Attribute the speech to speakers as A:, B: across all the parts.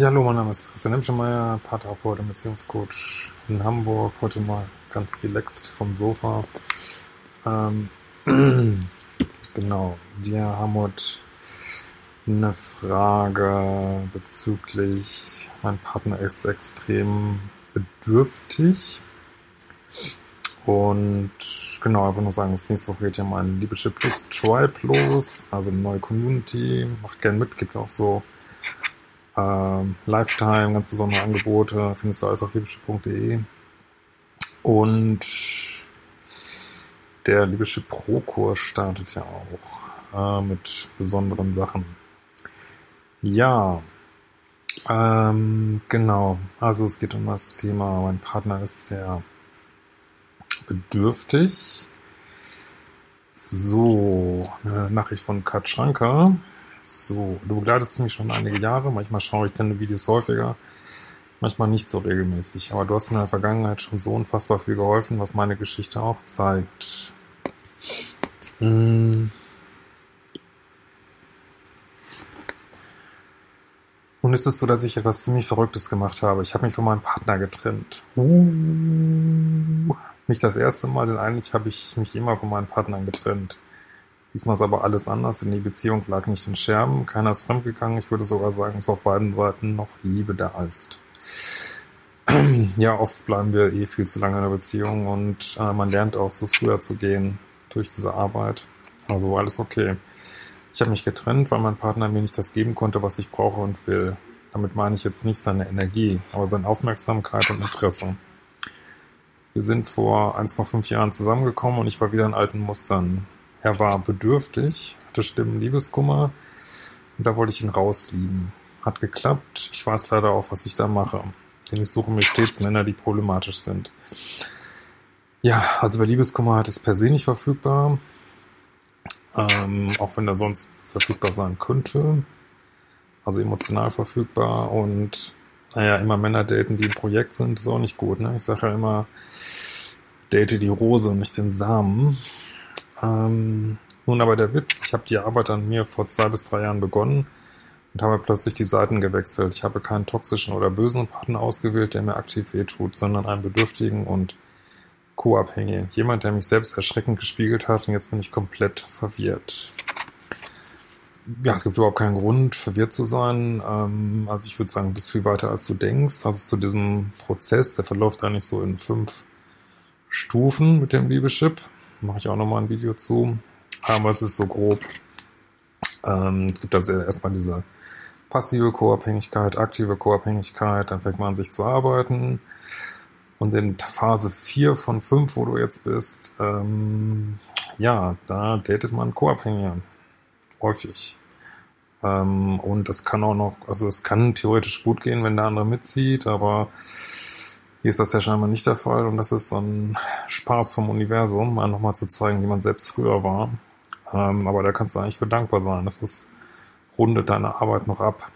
A: Ja, hallo, mein Name ist Christian Hemschemeyer, Paartherapeut und Beziehungscoach in Hamburg. Heute mal ganz relaxed vom Sofa. Ähm, genau, wir haben heute eine Frage bezüglich, mein Partner ist extrem bedürftig. Und genau, einfach nur sagen, das nächste Woche geht ja mein Liebeschip Plus Tribe los, also eine neue Community. Macht gern mit, gibt auch so ähm, Lifetime, ganz besondere Angebote, findest du alles auf liebeschiff.de. Und der Liebeschiff Pro Kurs startet ja auch äh, mit besonderen Sachen. Ja, ähm, genau. Also es geht um das Thema, mein Partner ist sehr bedürftig. So, eine Nachricht von Kat Schranker. So, du begleitest mich schon einige Jahre. Manchmal schaue ich deine Videos häufiger, manchmal nicht so regelmäßig. Aber du hast mir in der Vergangenheit schon so unfassbar viel geholfen, was meine Geschichte auch zeigt. Hm. Nun ist es so, dass ich etwas ziemlich Verrücktes gemacht habe. Ich habe mich von meinem Partner getrennt. Uh, nicht das erste Mal, denn eigentlich habe ich mich immer von meinen Partnern getrennt. Diesmal ist aber alles anders, denn die Beziehung lag nicht in Scherben, keiner ist fremdgegangen. Ich würde sogar sagen, dass auf beiden Seiten noch Liebe da ist. ja, oft bleiben wir eh viel zu lange in der Beziehung und äh, man lernt auch so früher zu gehen durch diese Arbeit. Also alles okay. Ich habe mich getrennt, weil mein Partner mir nicht das geben konnte, was ich brauche und will. Damit meine ich jetzt nicht seine Energie, aber seine Aufmerksamkeit und Interesse. Wir sind vor 1,5 Jahren zusammengekommen und ich war wieder in alten Mustern. Er war bedürftig, hatte schlimmen Liebeskummer und da wollte ich ihn rauslieben. Hat geklappt. Ich weiß leider auch, was ich da mache. Denn ich suche mir stets Männer, die problematisch sind. Ja, also bei Liebeskummer hat es per se nicht verfügbar. Ähm, auch wenn er sonst verfügbar sein könnte. Also emotional verfügbar und naja, immer Männer daten, die im Projekt sind, ist auch nicht gut. Ne? Ich sage ja immer, date die Rose und nicht den Samen. Ähm, nun aber der Witz, ich habe die Arbeit an mir vor zwei bis drei Jahren begonnen und habe plötzlich die Seiten gewechselt. Ich habe keinen toxischen oder bösen Partner ausgewählt, der mir aktiv wehtut, sondern einen bedürftigen und co-abhängigen. Jemand, der mich selbst erschreckend gespiegelt hat und jetzt bin ich komplett verwirrt. Ja, es gibt überhaupt keinen Grund, verwirrt zu sein. Ähm, also ich würde sagen, du bist viel weiter, als du denkst. Also zu diesem Prozess, der verläuft eigentlich so in fünf Stufen mit dem Liebeschip mache ich auch nochmal ein Video zu. Aber es ist so grob. Ähm, es gibt also erstmal diese passive Co-Abhängigkeit, aktive Co-Abhängigkeit, dann fängt man an sich zu arbeiten. Und in Phase 4 von 5, wo du jetzt bist, ähm, ja, da datet man Co-Abhängige. Häufig. Ähm, und es kann auch noch, also es kann theoretisch gut gehen, wenn der andere mitzieht, aber hier ist das ja scheinbar nicht der Fall und das ist so ein Spaß vom Universum, mal nochmal zu zeigen, wie man selbst früher war. Ähm, aber da kannst du eigentlich für dankbar sein. Das ist, rundet deine Arbeit noch ab.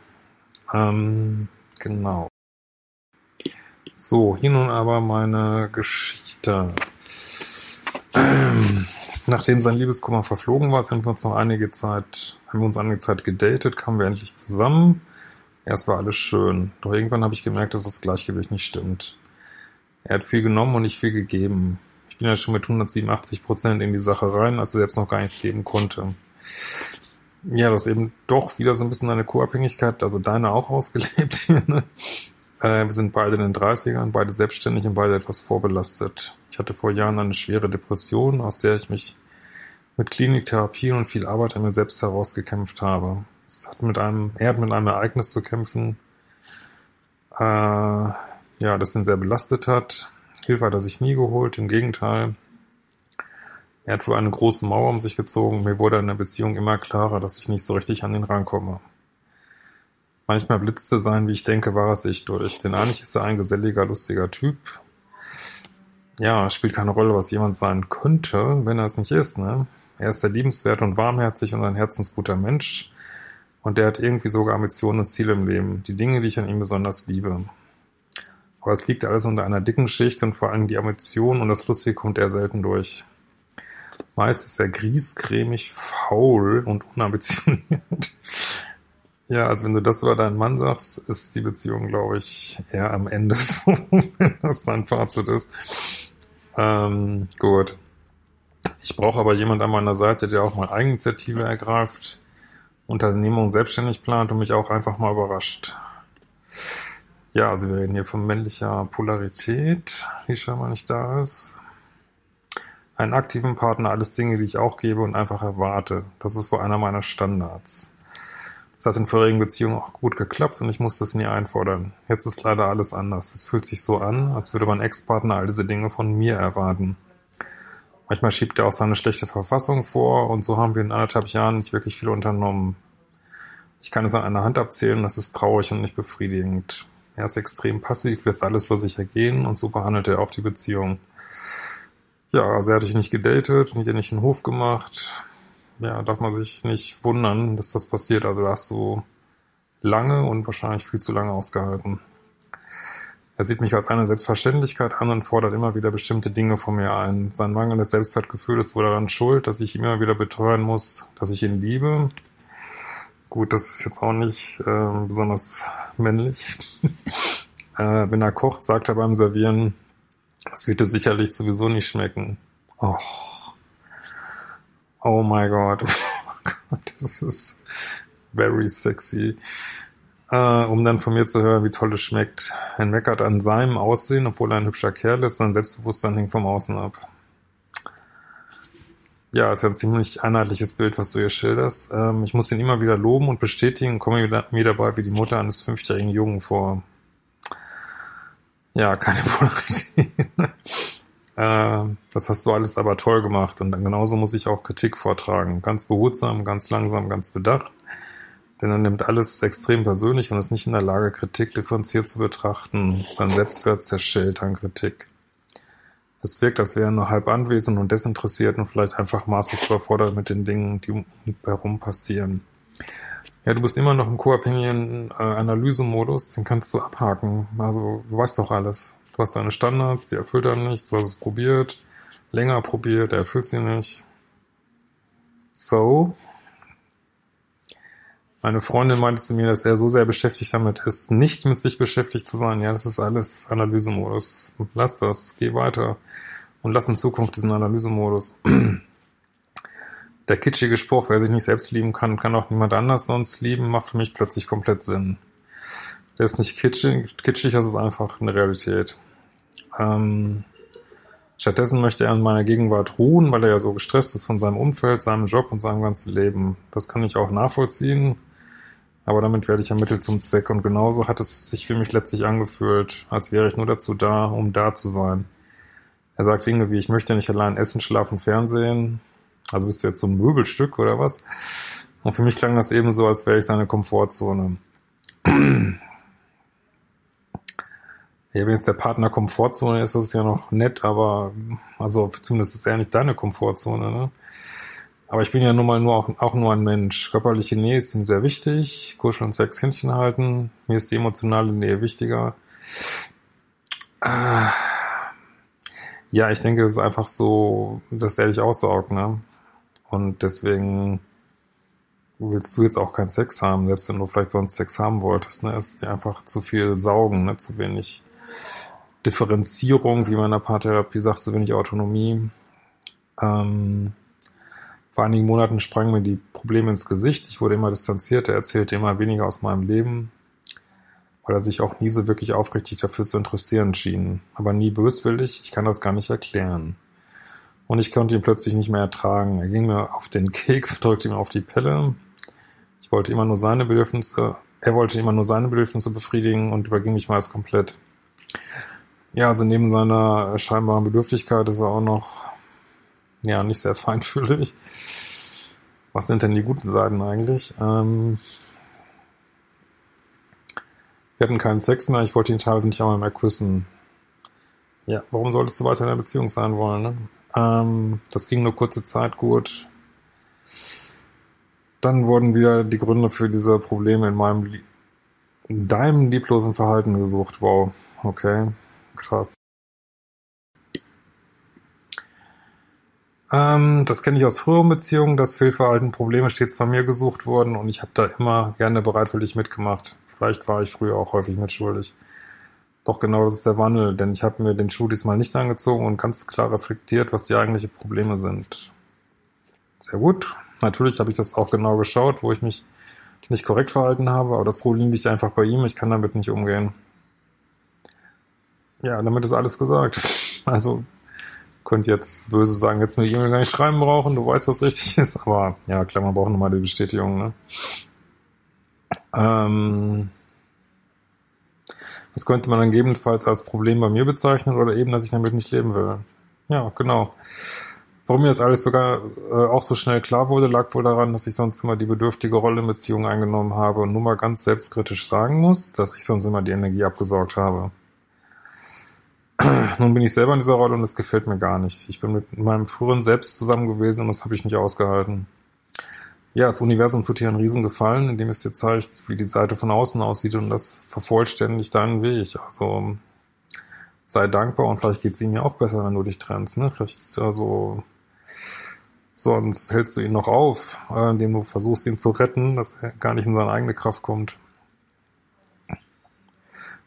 A: Ähm, genau. So, hier nun aber meine Geschichte. Ähm, nachdem sein Liebeskummer verflogen war, sind wir uns noch einige Zeit, haben wir uns einige Zeit gedatet, kamen wir endlich zusammen. Erst war alles schön. Doch irgendwann habe ich gemerkt, dass das Gleichgewicht nicht stimmt. Er hat viel genommen und nicht viel gegeben. Ich bin ja schon mit 187 Prozent in die Sache rein, als er selbst noch gar nichts geben konnte. Ja, das ist eben doch wieder so ein bisschen eine Co-Abhängigkeit, also deine auch ausgelebt hier. Ne? Äh, wir sind beide in den 30ern, beide selbstständig und beide etwas vorbelastet. Ich hatte vor Jahren eine schwere Depression, aus der ich mich mit Kliniktherapie und viel Arbeit an mir selbst herausgekämpft habe. Es hat mit einem, er hat mit einem Ereignis zu kämpfen, äh, ja, das ihn sehr belastet hat. Hilfe hat er sich nie geholt, im Gegenteil. Er hat wohl eine große Mauer um sich gezogen. Mir wurde in der Beziehung immer klarer, dass ich nicht so richtig an ihn rankomme. Manchmal blitzte sein, wie ich denke, war es ich durch. Denn eigentlich ist er ein geselliger, lustiger Typ. Ja, spielt keine Rolle, was jemand sein könnte, wenn er es nicht ist, ne? Er ist sehr liebenswert und warmherzig und ein herzensguter Mensch. Und der hat irgendwie sogar Ambitionen und Ziele im Leben. Die Dinge, die ich an ihm besonders liebe. Aber es liegt alles unter einer dicken Schicht und vor allem die Ambitionen und das Lustige kommt eher selten durch. Meist ist er griesgrämig, faul und unambitioniert. Ja, also wenn du das über deinen Mann sagst, ist die Beziehung, glaube ich, eher am Ende so, wenn das dein Fazit ist. Ähm, gut. Ich brauche aber jemand an meiner Seite, der auch mal Eigeninitiative ergreift, Unternehmung selbstständig plant und mich auch einfach mal überrascht. Ja, also wir reden hier von männlicher Polarität, die scheinbar nicht da ist. Einen aktiven Partner, alles Dinge, die ich auch gebe und einfach erwarte. Das ist wohl einer meiner Standards. Das hat in vorherigen Beziehungen auch gut geklappt und ich musste es nie einfordern. Jetzt ist leider alles anders. Es fühlt sich so an, als würde mein Ex-Partner all diese Dinge von mir erwarten. Manchmal schiebt er auch seine schlechte Verfassung vor und so haben wir in anderthalb Jahren nicht wirklich viel unternommen. Ich kann es an einer Hand abzählen, das ist traurig und nicht befriedigend. Er ist extrem passiv, lässt alles vor sich ergehen und so behandelt er auch die Beziehung. Ja, also er hat dich nicht gedatet, nicht, nicht einen Hof gemacht, ja, darf man sich nicht wundern, dass das passiert. Also da hast du lange und wahrscheinlich viel zu lange ausgehalten. Er sieht mich als eine Selbstverständlichkeit an und fordert immer wieder bestimmte Dinge von mir ein. Sein mangelndes Selbstwertgefühl ist wohl daran schuld, dass ich ihm immer wieder beteuern muss, dass ich ihn liebe. Gut, das ist jetzt auch nicht äh, besonders männlich. äh, wenn er kocht, sagt er beim Servieren, das wird dir sicherlich sowieso nicht schmecken. Oh. Oh my God. Oh Gott, das ist very sexy. Äh, um dann von mir zu hören, wie toll es schmeckt. Er meckert an seinem Aussehen, obwohl er ein hübscher Kerl ist, sein Selbstbewusstsein hängt vom Außen ab. Ja, ist ja ein ziemlich einheitliches Bild, was du hier schilderst. Ähm, ich muss ihn immer wieder loben und bestätigen, komme mir dabei wie die Mutter eines fünfjährigen Jungen vor. Ja, keine Polarität. Äh, das hast du alles aber toll gemacht und dann genauso muss ich auch Kritik vortragen. Ganz behutsam, ganz langsam, ganz bedacht. Denn er nimmt alles extrem persönlich und ist nicht in der Lage, Kritik differenziert zu betrachten. Sein Selbstwert zerschellt an Kritik. Es wirkt, als wäre er nur halb anwesend und desinteressiert und vielleicht einfach maßlos überfordert mit den Dingen, die um ihn herum passieren. Ja, du bist immer noch im co-abhängigen äh, Analysemodus, den kannst du abhaken. Also, du weißt doch alles. Du hast deine Standards, die erfüllt er nicht. Du hast es probiert, länger probiert, er erfüllt sie nicht. So. Meine Freundin meinte zu mir, dass er so sehr beschäftigt damit ist, nicht mit sich beschäftigt zu sein. Ja, das ist alles Analysemodus. Lass das, geh weiter und lass in Zukunft diesen Analysemodus. Der kitschige Spruch, wer sich nicht selbst lieben kann, kann auch niemand anders sonst lieben, macht für mich plötzlich komplett Sinn. Der ist nicht kitschig, kitschig, das ist einfach eine Realität. Ähm, stattdessen möchte er in meiner Gegenwart ruhen, weil er ja so gestresst ist von seinem Umfeld, seinem Job und seinem ganzen Leben. Das kann ich auch nachvollziehen, aber damit werde ich ja Mittel zum Zweck und genauso hat es sich für mich letztlich angefühlt, als wäre ich nur dazu da, um da zu sein. Er sagt Dinge wie, ich möchte nicht allein essen, schlafen, Fernsehen. Also bist du jetzt so ein Möbelstück oder was? Und für mich klang das eben so, als wäre ich seine Komfortzone. Ja, wenn jetzt der Partner Komfortzone ist, ist es ja noch nett, aber also zumindest ist er nicht deine Komfortzone, ne? Aber ich bin ja nun mal nur auch, auch nur ein Mensch. Körperliche Nähe ist ihm sehr wichtig. Kuscheln und Sex Händchen halten. Mir ist die emotionale Nähe wichtiger. Ah. Ja, ich denke, es ist einfach so, dass er dich aussaugt, ne? Und deswegen willst du jetzt auch keinen Sex haben, selbst wenn du vielleicht sonst Sex haben wolltest, ne? Es ist dir einfach zu viel saugen, ne? Zu wenig Differenzierung, wie man in der Paartherapie sagt, so wenig Autonomie. Ähm, vor einigen Monaten sprangen mir die Probleme ins Gesicht. Ich wurde immer distanziert. Er erzählte immer weniger aus meinem Leben, weil er sich auch nie so wirklich aufrichtig dafür zu interessieren schien. Aber nie böswillig. Ich kann das gar nicht erklären. Und ich konnte ihn plötzlich nicht mehr ertragen. Er ging mir auf den Keks, drückte mir auf die Pelle. Ich wollte immer nur seine Bedürfnisse, er wollte immer nur seine Bedürfnisse befriedigen und überging mich meist komplett. Ja, also neben seiner scheinbaren Bedürftigkeit ist er auch noch, ja, nicht sehr feinfühlig. Was sind denn die guten Seiten eigentlich? Ähm, Wir hatten keinen Sex mehr, ich wollte ihn teilweise nicht einmal mehr küssen. Ja, warum solltest du weiter in einer Beziehung sein wollen? Ne? Ähm, das ging nur kurze Zeit gut. Dann wurden wieder die Gründe für diese Probleme in meinem, in deinem lieblosen Verhalten gesucht. Wow, okay, krass. Ähm, das kenne ich aus früheren Beziehungen, dass Fehlverhalten, Probleme stets von mir gesucht wurden und ich habe da immer gerne bereitwillig mitgemacht. Vielleicht war ich früher auch häufig mitschuldig. Doch genau das ist der Wandel, denn ich habe mir den Schuh diesmal nicht angezogen und ganz klar reflektiert, was die eigentlichen Probleme sind. Sehr gut. Natürlich habe ich das auch genau geschaut, wo ich mich nicht korrekt verhalten habe, aber das Problem liegt einfach bei ihm, ich kann damit nicht umgehen. Ja, damit ist alles gesagt. Also könnt jetzt böse sagen, jetzt mir E-Mail gar nicht schreiben brauchen, du weißt, was richtig ist, aber ja, klar, man braucht nochmal die Bestätigung, ne? Ähm, das könnte man dann gegebenenfalls als Problem bei mir bezeichnen oder eben, dass ich damit nicht leben will. Ja, genau. Warum mir das alles sogar äh, auch so schnell klar wurde, lag wohl daran, dass ich sonst immer die bedürftige Rolle in Beziehungen eingenommen habe und nur mal ganz selbstkritisch sagen muss, dass ich sonst immer die Energie abgesaugt habe. Nun bin ich selber in dieser Rolle und es gefällt mir gar nicht. Ich bin mit meinem früheren Selbst zusammen gewesen und das habe ich nicht ausgehalten. Ja, das Universum tut dir einen Riesengefallen, indem es dir zeigt, wie die Seite von außen aussieht und das vervollständigt deinen Weg. Also sei dankbar und vielleicht geht es ihm ja auch besser, wenn du dich trennst. Ne? Vielleicht also sonst hältst du ihn noch auf, äh, indem du versuchst, ihn zu retten, dass er gar nicht in seine eigene Kraft kommt.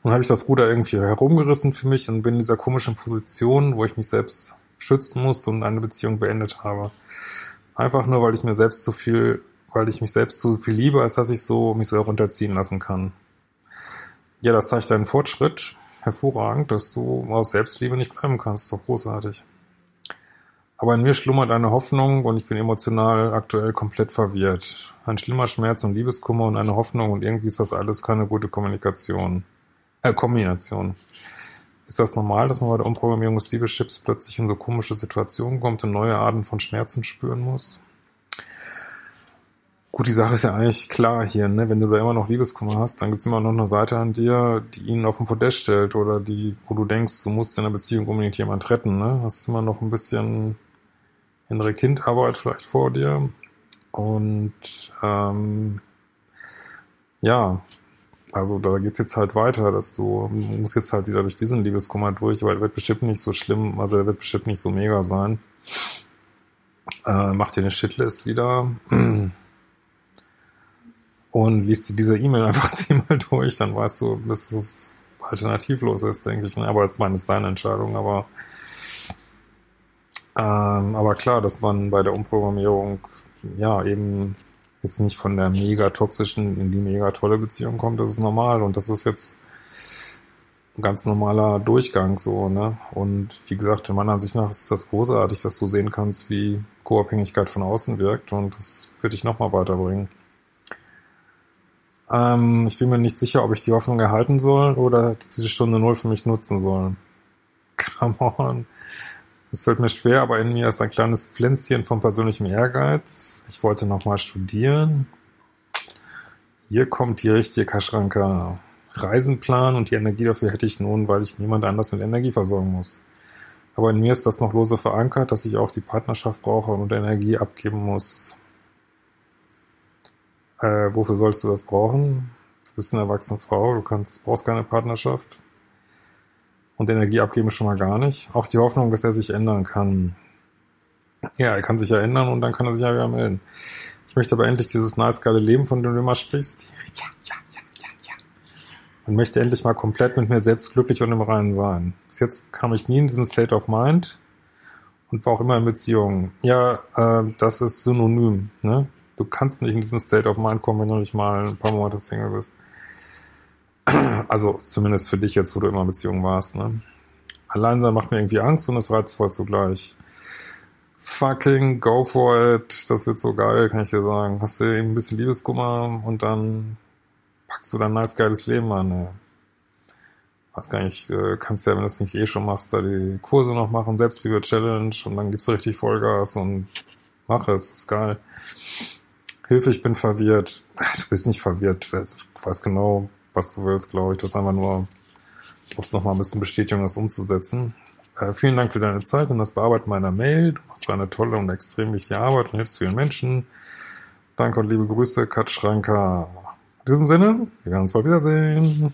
A: Nun habe ich das Ruder irgendwie herumgerissen für mich und bin in dieser komischen Position, wo ich mich selbst schützen musste und eine Beziehung beendet habe. Einfach nur, weil ich mir selbst zu viel, weil ich mich selbst zu viel liebe, als dass ich so mich so herunterziehen lassen kann. Ja, das zeigt einen Fortschritt. Hervorragend, dass du aus Selbstliebe nicht bleiben kannst. Doch großartig. Aber in mir schlummert eine Hoffnung und ich bin emotional aktuell komplett verwirrt. Ein schlimmer Schmerz und Liebeskummer und eine Hoffnung und irgendwie ist das alles keine gute Kommunikation. Äh, Kombination. Ist das normal, dass man bei der Umprogrammierung des Liebeschips plötzlich in so komische Situationen kommt und neue Arten von Schmerzen spüren muss? Gut, die Sache ist ja eigentlich klar hier, ne? Wenn du da immer noch Liebeskummer hast, dann gibt's immer noch eine Seite an dir, die ihn auf den Podest stellt oder die, wo du denkst, du musst in der Beziehung unbedingt jemand retten, ne? Hast immer noch ein bisschen innere Kindarbeit vielleicht vor dir. Und ähm, ja, also da geht's jetzt halt weiter, dass du musst jetzt halt wieder durch diesen Liebeskummer durch, weil der wird bestimmt nicht so schlimm, also der wird bestimmt nicht so mega sein. Äh, mach dir eine Shitlist wieder und liest diese E-Mail einfach zehnmal durch, dann weißt du, dass es alternativlos ist, denke ich. Aber das meine ist deine Entscheidung, aber ähm, aber klar, dass man bei der Umprogrammierung ja eben jetzt nicht von der mega toxischen in die mega tolle Beziehung kommt, das ist normal und das ist jetzt ein ganz normaler Durchgang so, ne? Und wie gesagt, in meiner Ansicht nach ist das großartig, dass du sehen kannst, wie Co-Abhängigkeit von außen wirkt und das wird dich nochmal weiterbringen. Ähm, ich bin mir nicht sicher, ob ich die Hoffnung erhalten soll oder diese Stunde Null für mich nutzen soll. Come on. Es fällt mir schwer, aber in mir ist ein kleines Pflänzchen von persönlichem Ehrgeiz. Ich wollte nochmal studieren. Hier kommt die richtige Kaschranka. Reisenplan und die Energie dafür hätte ich nun, weil ich niemand anders mit Energie versorgen muss. Aber in mir ist das noch lose verankert, dass ich auch die Partnerschaft brauche und Energie abgeben muss. Äh, wofür sollst du das brauchen? Du bist eine erwachsene Frau, du kannst, brauchst keine Partnerschaft und Energie abgeben schon mal gar nicht. Auch die Hoffnung, dass er sich ändern kann. Ja, er kann sich ja ändern und dann kann er sich ja wieder melden. Ich möchte aber endlich dieses nice geile Leben, von dem du immer sprichst. Ja, ja, ja, ja, ja. Und möchte endlich mal komplett mit mir selbst glücklich und im Reinen sein. Bis jetzt kam ich nie in diesen State of Mind und war auch immer in Beziehungen. Ja, äh, das ist synonym. Ne? Du kannst nicht in diesen State of Mind kommen, wenn du nicht mal ein paar Monate Single bist. Also zumindest für dich jetzt, wo du immer in Beziehung warst. Ne? Alleinsein macht mir irgendwie Angst und ist reizvoll zugleich. Fucking go for it. Das wird so geil, kann ich dir sagen. Hast du eben ein bisschen Liebeskummer und dann packst du dein nice geiles Leben an. Ey. Weiß gar nicht, äh, kannst ja, wenn du es nicht eh schon machst, da die Kurse noch machen, Selbstliebe-Challenge und dann gibst du richtig Vollgas und mach es, ist geil. Hilfe, ich bin verwirrt. Du bist nicht verwirrt. Du weißt genau, was du willst, glaube ich. Das ist einfach nur, brauchst noch mal ein bisschen Bestätigung, das umzusetzen. Äh, vielen Dank für deine Zeit und das Bearbeiten meiner Mail. Du machst eine tolle und extrem wichtige Arbeit und hilfst vielen Menschen. Danke und liebe Grüße, Kat Schranker. In diesem Sinne, wir werden uns bald wiedersehen.